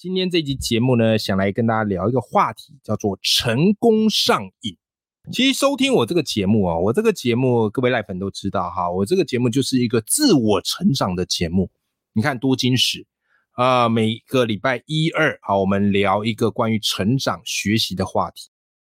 今天这集节目呢，想来跟大家聊一个话题，叫做成功上瘾。其实收听我这个节目啊，我这个节目各位赖粉都知道哈，我这个节目就是一个自我成长的节目。你看多金石啊，每个礼拜一二好，我们聊一个关于成长学习的话题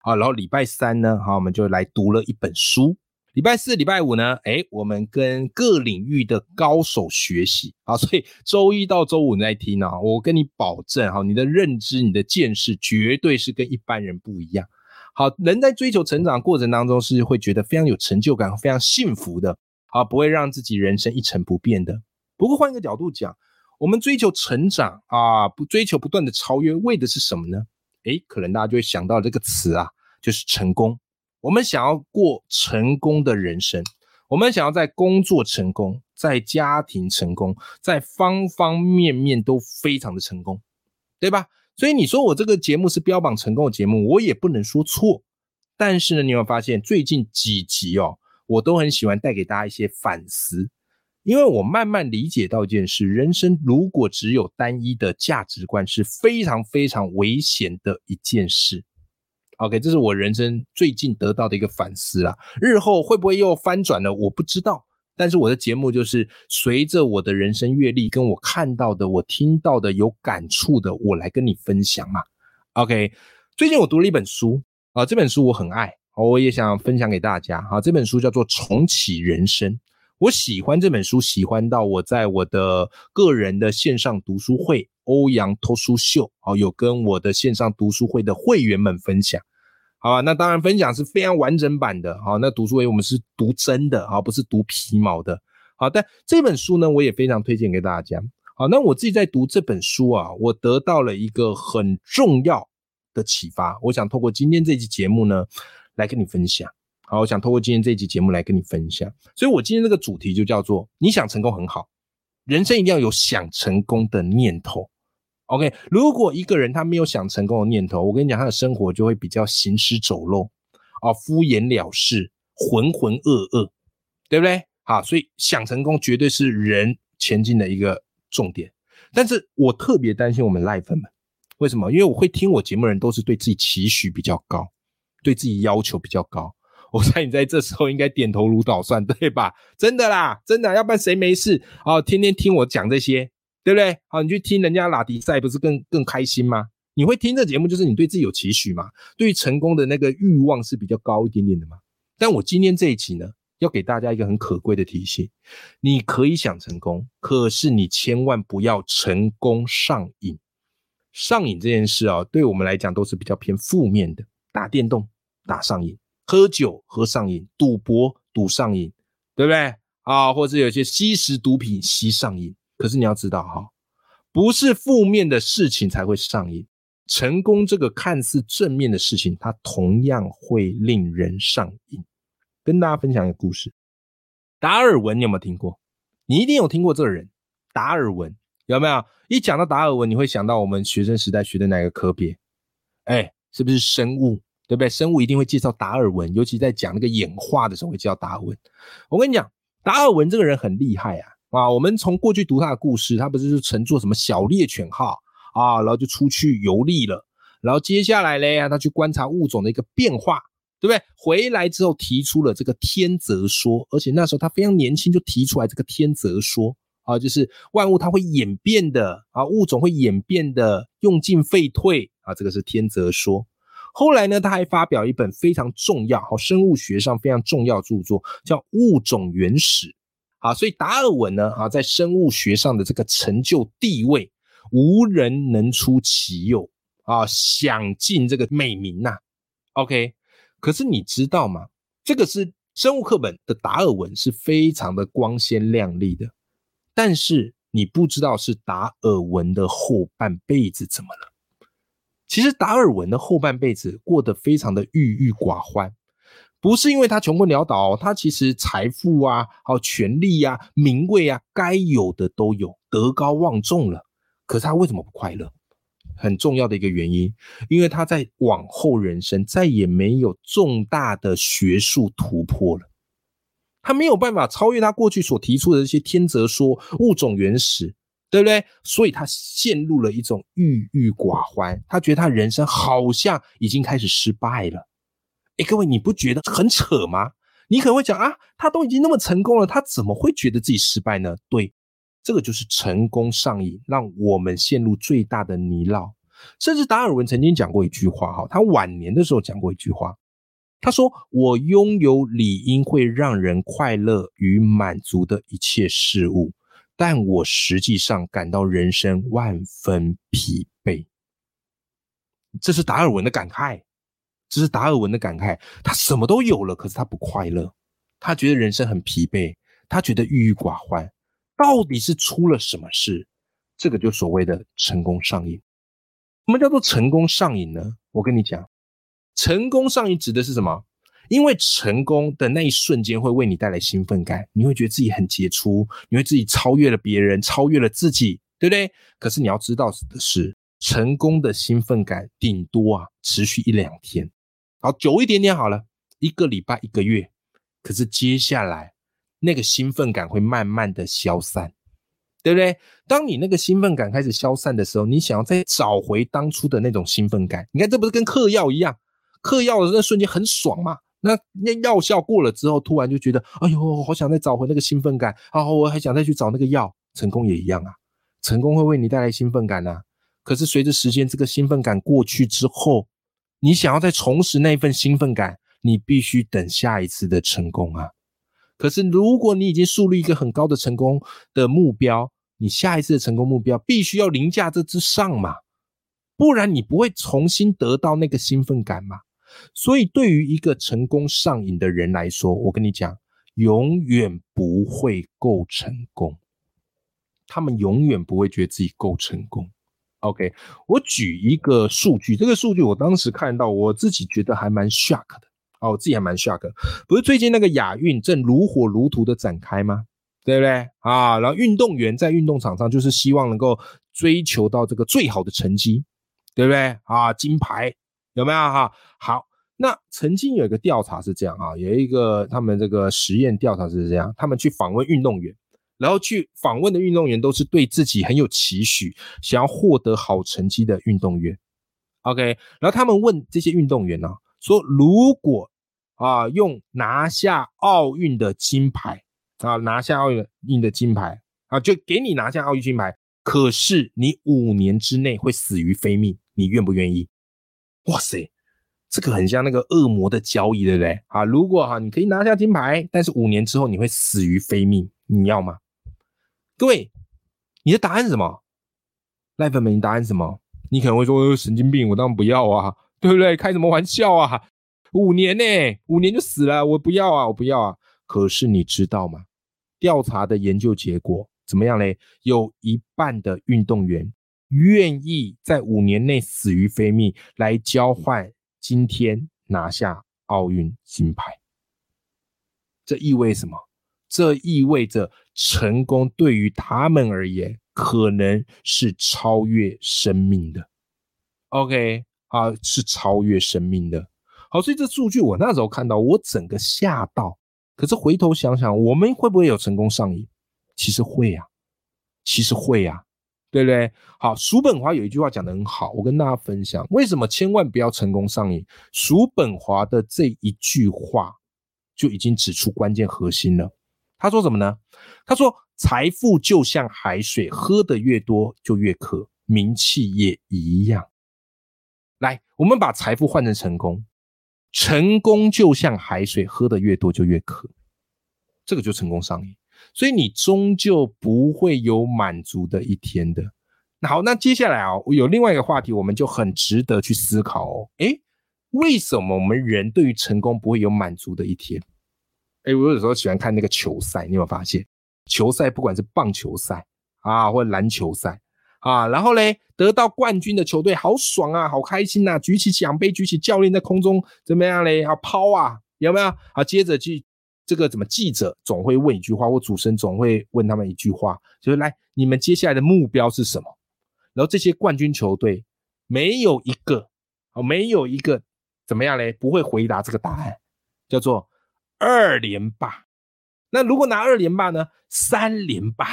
啊，然后礼拜三呢，好，我们就来读了一本书。礼拜四、礼拜五呢？哎，我们跟各领域的高手学习啊，所以周一到周五你在听啊，我跟你保证哈，你的认知、你的见识绝对是跟一般人不一样。好，人在追求成长过程当中是会觉得非常有成就感、非常幸福的，好，不会让自己人生一成不变的。不过换一个角度讲，我们追求成长啊，不追求不断的超越，为的是什么呢？哎，可能大家就会想到这个词啊，就是成功。我们想要过成功的人生，我们想要在工作成功，在家庭成功，在方方面面都非常的成功，对吧？所以你说我这个节目是标榜成功的节目，我也不能说错。但是呢，你有发现最近几集哦，我都很喜欢带给大家一些反思，因为我慢慢理解到一件事：人生如果只有单一的价值观，是非常非常危险的一件事。OK，这是我人生最近得到的一个反思啦。日后会不会又翻转了，我不知道。但是我的节目就是随着我的人生阅历，跟我看到的、我听到的、有感触的，我来跟你分享嘛。OK，最近我读了一本书啊，这本书我很爱，我也想分享给大家。哈，这本书叫做《重启人生》，我喜欢这本书，喜欢到我在我的个人的线上读书会。欧阳托书秀，啊，有跟我的线上读书会的会员们分享，好吧？那当然分享是非常完整版的，好，那读书会我们是读真的，好，不是读皮毛的，好。但这本书呢，我也非常推荐给大家，好。那我自己在读这本书啊，我得到了一个很重要的启发，我想透过今天这期节目呢，来跟你分享，好，我想透过今天这期节目来跟你分享，所以我今天这个主题就叫做你想成功很好，人生一定要有想成功的念头。OK，如果一个人他没有想成功的念头，我跟你讲，他的生活就会比较行尸走肉，啊，敷衍了事，浑浑噩噩，对不对？好，所以想成功绝对是人前进的一个重点。但是我特别担心我们赖粉们，为什么？因为我会听我节目的人都是对自己期许比较高，对自己要求比较高。我猜你在这时候应该点头如捣蒜，对吧？真的啦，真的，要不然谁没事哦？天天听我讲这些。对不对？好，你去听人家拉迪赛，不是更更开心吗？你会听这节目，就是你对自己有期许嘛？对于成功的那个欲望是比较高一点点的嘛？但我今天这一期呢，要给大家一个很可贵的提醒：你可以想成功，可是你千万不要成功上瘾。上瘾这件事啊，对我们来讲都是比较偏负面的。打电动打上瘾，喝酒喝上瘾，赌博赌上瘾，对不对？啊，或者有些吸食毒品吸上瘾。可是你要知道哈，不是负面的事情才会上瘾，成功这个看似正面的事情，它同样会令人上瘾。跟大家分享一个故事，达尔文你有没有听过？你一定有听过这个人，达尔文有没有？一讲到达尔文，你会想到我们学生时代学的哪个科别？哎，是不是生物？对不对？生物一定会介绍达尔文，尤其在讲那个演化的时候会介绍达尔文。我跟你讲，达尔文这个人很厉害啊。啊，我们从过去读他的故事，他不是就乘坐什么小猎犬号啊，然后就出去游历了，然后接下来嘞，他去观察物种的一个变化，对不对？回来之后提出了这个天择说，而且那时候他非常年轻就提出来这个天择说啊，就是万物它会演变的啊，物种会演变的，用进废退啊，这个是天择说。后来呢，他还发表一本非常重要、好生物学上非常重要著作，叫《物种原始》。啊，所以达尔文呢，啊，在生物学上的这个成就地位，无人能出其右啊，享尽这个美名呐。OK，可是你知道吗？这个是生物课本的达尔文是非常的光鲜亮丽的，但是你不知道是达尔文的后半辈子怎么了。其实达尔文的后半辈子过得非常的郁郁寡欢，不是因为他穷困潦倒，他其实财富啊、还有权力啊、名位啊，该有的都有，德高望重了。可是他为什么不快乐？很重要的一个原因，因为他在往后人生再也没有重大的学术突破了，他没有办法超越他过去所提出的这些天择说、物种原始，对不对？所以他陷入了一种郁郁寡欢，他觉得他人生好像已经开始失败了。哎，各位，你不觉得很扯吗？你可能会讲啊，他都已经那么成功了，他怎么会觉得自己失败呢？对。这个就是成功上瘾，让我们陷入最大的泥淖。甚至达尔文曾经讲过一句话，哈，他晚年的时候讲过一句话，他说：“我拥有理应会让人快乐与满足的一切事物，但我实际上感到人生万分疲惫。”这是达尔文的感慨，这是达尔文的感慨。他什么都有了，可是他不快乐，他觉得人生很疲惫，他觉得郁郁寡欢。到底是出了什么事？这个就所谓的成功上瘾。什么叫做成功上瘾呢？我跟你讲，成功上瘾指的是什么？因为成功的那一瞬间会为你带来兴奋感，你会觉得自己很杰出，你会自己超越了别人，超越了自己，对不对？可是你要知道的是，成功的兴奋感顶多啊持续一两天，好久一点点好了，一个礼拜、一个月。可是接下来。那个兴奋感会慢慢的消散，对不对？当你那个兴奋感开始消散的时候，你想要再找回当初的那种兴奋感，你看这不是跟嗑药一样？嗑药的那瞬间很爽嘛？那那药效过了之后，突然就觉得，哎呦，好想再找回那个兴奋感啊！我还想再去找那个药，成功也一样啊，成功会为你带来兴奋感啊。可是随着时间，这个兴奋感过去之后，你想要再重拾那份兴奋感，你必须等下一次的成功啊。可是，如果你已经树立一个很高的成功的目标，你下一次的成功目标必须要凌驾这之上嘛，不然你不会重新得到那个兴奋感嘛。所以，对于一个成功上瘾的人来说，我跟你讲，永远不会够成功，他们永远不会觉得自己够成功。OK，我举一个数据，这个数据我当时看到，我自己觉得还蛮 shock 的。哦，我自己还蛮 shock，不是最近那个亚运正如火如荼的展开吗？对不对啊？然后运动员在运动场上就是希望能够追求到这个最好的成绩，对不对啊？金牌有没有哈？好，那曾经有一个调查是这样啊，有一个他们这个实验调查是这样，他们去访问运动员，然后去访问的运动员都是对自己很有期许，想要获得好成绩的运动员。OK，然后他们问这些运动员呢？说如果啊用拿下奥运的金牌啊拿下奥运的金牌啊就给你拿下奥运金牌，可是你五年之内会死于非命，你愿不愿意？哇塞，这个很像那个恶魔的交易，对不对？啊，如果哈你可以拿下金牌，但是五年之后你会死于非命，你要吗？各位，你的答案是什么？赖粉们，你答案是什么？你可能会说神经病，我当然不要啊。对不对？开什么玩笑啊！五年呢？五年就死了？我不要啊！我不要啊！可是你知道吗？调查的研究结果怎么样嘞？有一半的运动员愿意在五年内死于非命，来交换今天拿下奥运金牌。这意味什么？这意味着成功对于他们而言，可能是超越生命的。OK。啊，是超越生命的。好，所以这数据我那时候看到，我整个吓到。可是回头想想，我们会不会有成功上瘾？其实会呀，其实会呀，对不对？好，叔本华有一句话讲得很好，我跟大家分享，为什么千万不要成功上瘾？叔本华的这一句话就已经指出关键核心了。他说什么呢？他说：“财富就像海水，喝的越多就越渴，名气也一样。”来，我们把财富换成成功，成功就像海水，喝的越多就越渴，这个就成功上瘾，所以你终究不会有满足的一天的。那好，那接下来啊，有另外一个话题，我们就很值得去思考哦。诶，为什么我们人对于成功不会有满足的一天？诶，我有时候喜欢看那个球赛，你有没有发现？球赛不管是棒球赛啊，或者篮球赛。啊，然后嘞，得到冠军的球队好爽啊，好开心呐，举起奖杯，举起教练在空中怎么样嘞？啊，抛啊，有没有？啊，接着去这个怎么记者总会问一句话，或主持人总会问他们一句话，就是来，你们接下来的目标是什么？然后这些冠军球队没有一个，哦，没有一个怎么样嘞？不会回答这个答案，叫做二连霸。那如果拿二连霸呢？三连霸，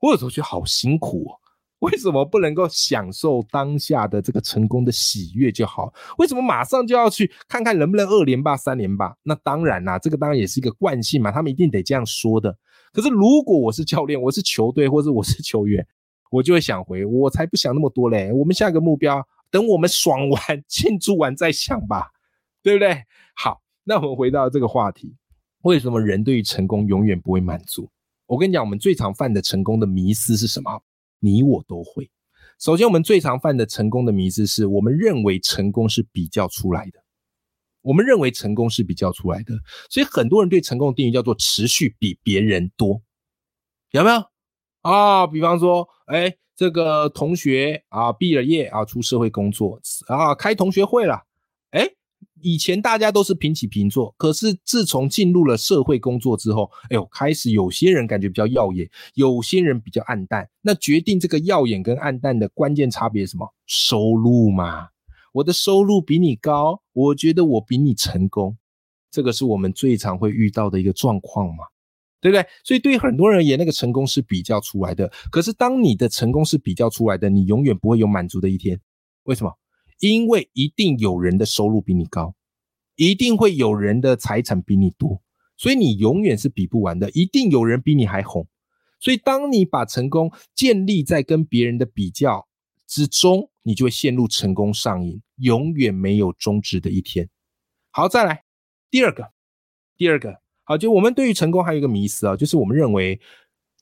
我有时候觉得好辛苦哦。为什么不能够享受当下的这个成功的喜悦就好？为什么马上就要去看看能不能二连霸、三连霸？那当然啦，这个当然也是一个惯性嘛，他们一定得这样说的。可是如果我是教练，我是球队，或者我是球员，我就会想回，我才不想那么多嘞。我们下一个目标，等我们爽完、庆祝完再想吧，对不对？好，那我们回到这个话题，为什么人对于成功永远不会满足？我跟你讲，我们最常犯的成功的迷思是什么？你我都会。首先，我们最常犯的成功的迷思是我们认为成功是比较出来的。我们认为成功是比较出来的，所以很多人对成功的定义叫做持续比别人多，有没有啊？比方说，哎，这个同学啊，毕了业啊，出社会工作啊，开同学会了，以前大家都是平起平坐，可是自从进入了社会工作之后，哎呦，开始有些人感觉比较耀眼，有些人比较暗淡。那决定这个耀眼跟暗淡的关键差别什么？收入嘛。我的收入比你高，我觉得我比你成功，这个是我们最常会遇到的一个状况嘛，对不对？所以对于很多人而言，那个成功是比较出来的。可是当你的成功是比较出来的，你永远不会有满足的一天。为什么？因为一定有人的收入比你高，一定会有人的财产比你多，所以你永远是比不完的。一定有人比你还红，所以当你把成功建立在跟别人的比较之中，你就会陷入成功上瘾，永远没有终止的一天。好，再来第二个，第二个，好，就我们对于成功还有一个迷思啊，就是我们认为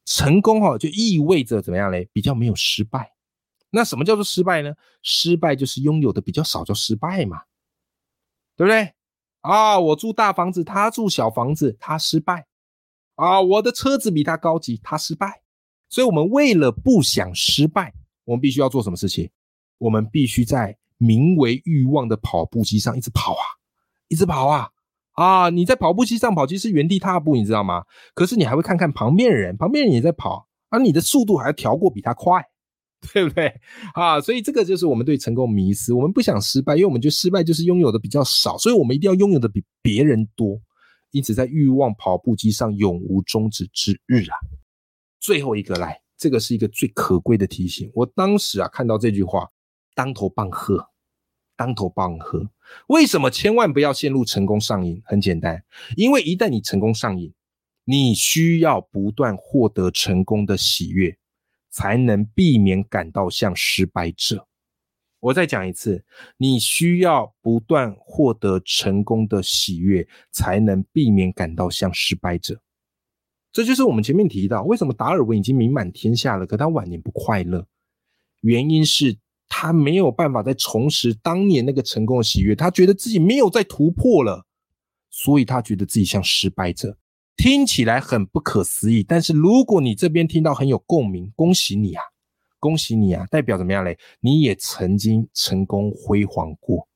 成功哈就意味着怎么样嘞？比较没有失败。那什么叫做失败呢？失败就是拥有的比较少，叫失败嘛，对不对？啊，我住大房子，他住小房子，他失败。啊，我的车子比他高级，他失败。所以，我们为了不想失败，我们必须要做什么事情？我们必须在名为欲望的跑步机上一直跑啊，一直跑啊！啊，你在跑步机上跑，其实原地踏步，你知道吗？可是你还会看看旁边人，旁边人也在跑，而你的速度还要调过比他快。对不对啊？所以这个就是我们对成功迷思。我们不想失败，因为我们觉得失败就是拥有的比较少，所以我们一定要拥有的比别人多。因此，在欲望跑步机上永无终止之日啊！最后一个来，这个是一个最可贵的提醒。我当时啊看到这句话，当头棒喝，当头棒喝。为什么千万不要陷入成功上瘾？很简单，因为一旦你成功上瘾，你需要不断获得成功的喜悦。才能避免感到像失败者。我再讲一次，你需要不断获得成功的喜悦，才能避免感到像失败者。这就是我们前面提到，为什么达尔文已经名满天下了，可他晚年不快乐，原因是他没有办法再重拾当年那个成功的喜悦，他觉得自己没有再突破了，所以他觉得自己像失败者。听起来很不可思议，但是如果你这边听到很有共鸣，恭喜你啊，恭喜你啊，代表怎么样嘞？你也曾经成功辉煌过，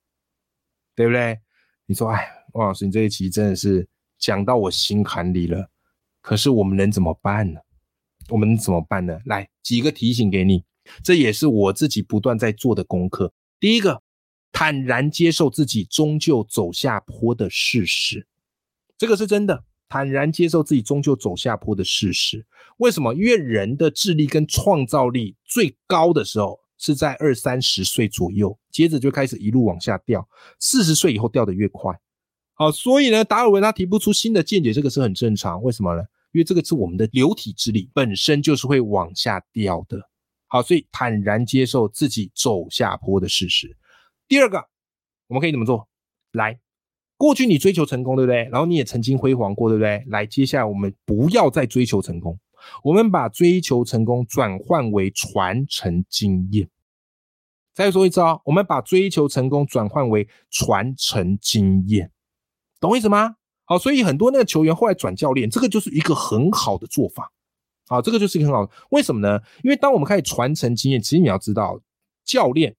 对不对？你说，哎，王老师，你这一期真的是讲到我心坎里了。可是我们能怎么办呢？我们怎么办呢？来几个提醒给你，这也是我自己不断在做的功课。第一个，坦然接受自己终究走下坡的事实，这个是真的。坦然接受自己终究走下坡的事实，为什么？因为人的智力跟创造力最高的时候是在二三十岁左右，接着就开始一路往下掉，四十岁以后掉的越快。好，所以呢，达尔文他提不出新的见解，这个是很正常。为什么呢？因为这个是我们的流体智力本身就是会往下掉的。好，所以坦然接受自己走下坡的事实。第二个，我们可以怎么做？来。过去你追求成功，对不对？然后你也曾经辉煌过，对不对？来，接下来我们不要再追求成功，我们把追求成功转换为传承经验。再说一次啊，我们把追求成功转换为传承经验，懂我意思吗？好，所以很多那个球员后来转教练，这个就是一个很好的做法。好，这个就是一个很好的，为什么呢？因为当我们开始传承经验，其实你要知道，教练、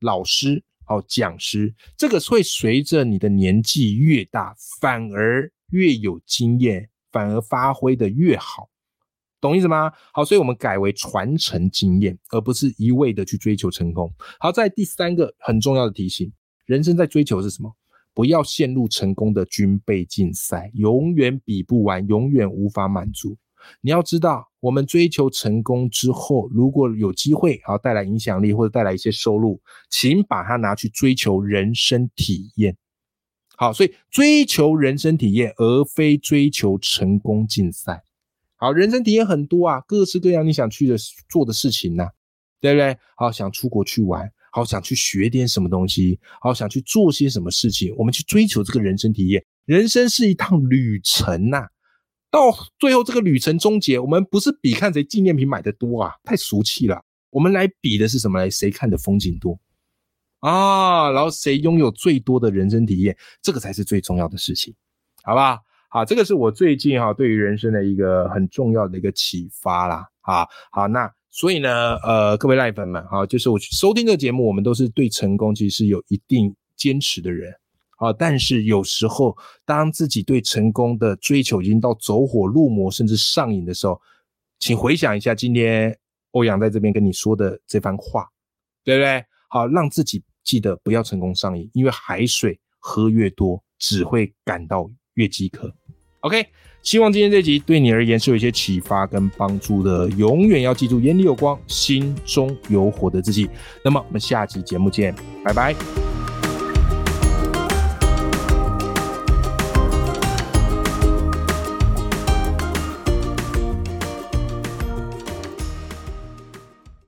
老师、好讲师，这个会随着你的年纪越大，反而越有经验，反而发挥的越好，懂意思吗？好，所以我们改为传承经验，而不是一味的去追求成功。好，在第三个很重要的提醒，人生在追求是什么？不要陷入成功的军备竞赛，永远比不完，永远无法满足。你要知道，我们追求成功之后，如果有机会，好带来影响力或者带来一些收入，请把它拿去追求人生体验。好，所以追求人生体验，而非追求成功竞赛。好，人生体验很多啊，各式各样你想去的做的事情呢，对不对？好，想出国去玩，好想去学点什么东西，好想去做些什么事情，我们去追求这个人生体验。人生是一趟旅程呐。到最后这个旅程终结，我们不是比看谁纪念品买的多啊，太俗气了。我们来比的是什么？来谁看的风景多啊？然后谁拥有最多的人生体验，这个才是最重要的事情，好不好？这个是我最近哈对于人生的一个很重要的一个启发啦。好，好，那所以呢，呃，各位赖粉们，好，就是我收听这个节目，我们都是对成功其实是有一定坚持的人。啊！但是有时候，当自己对成功的追求已经到走火入魔，甚至上瘾的时候，请回想一下今天欧阳在这边跟你说的这番话，对不对？好，让自己记得不要成功上瘾，因为海水喝越多，只会感到越饥渴。OK，希望今天这集对你而言是有一些启发跟帮助的。永远要记住，眼里有光，心中有火的自己。那么我们下集节目见，拜拜。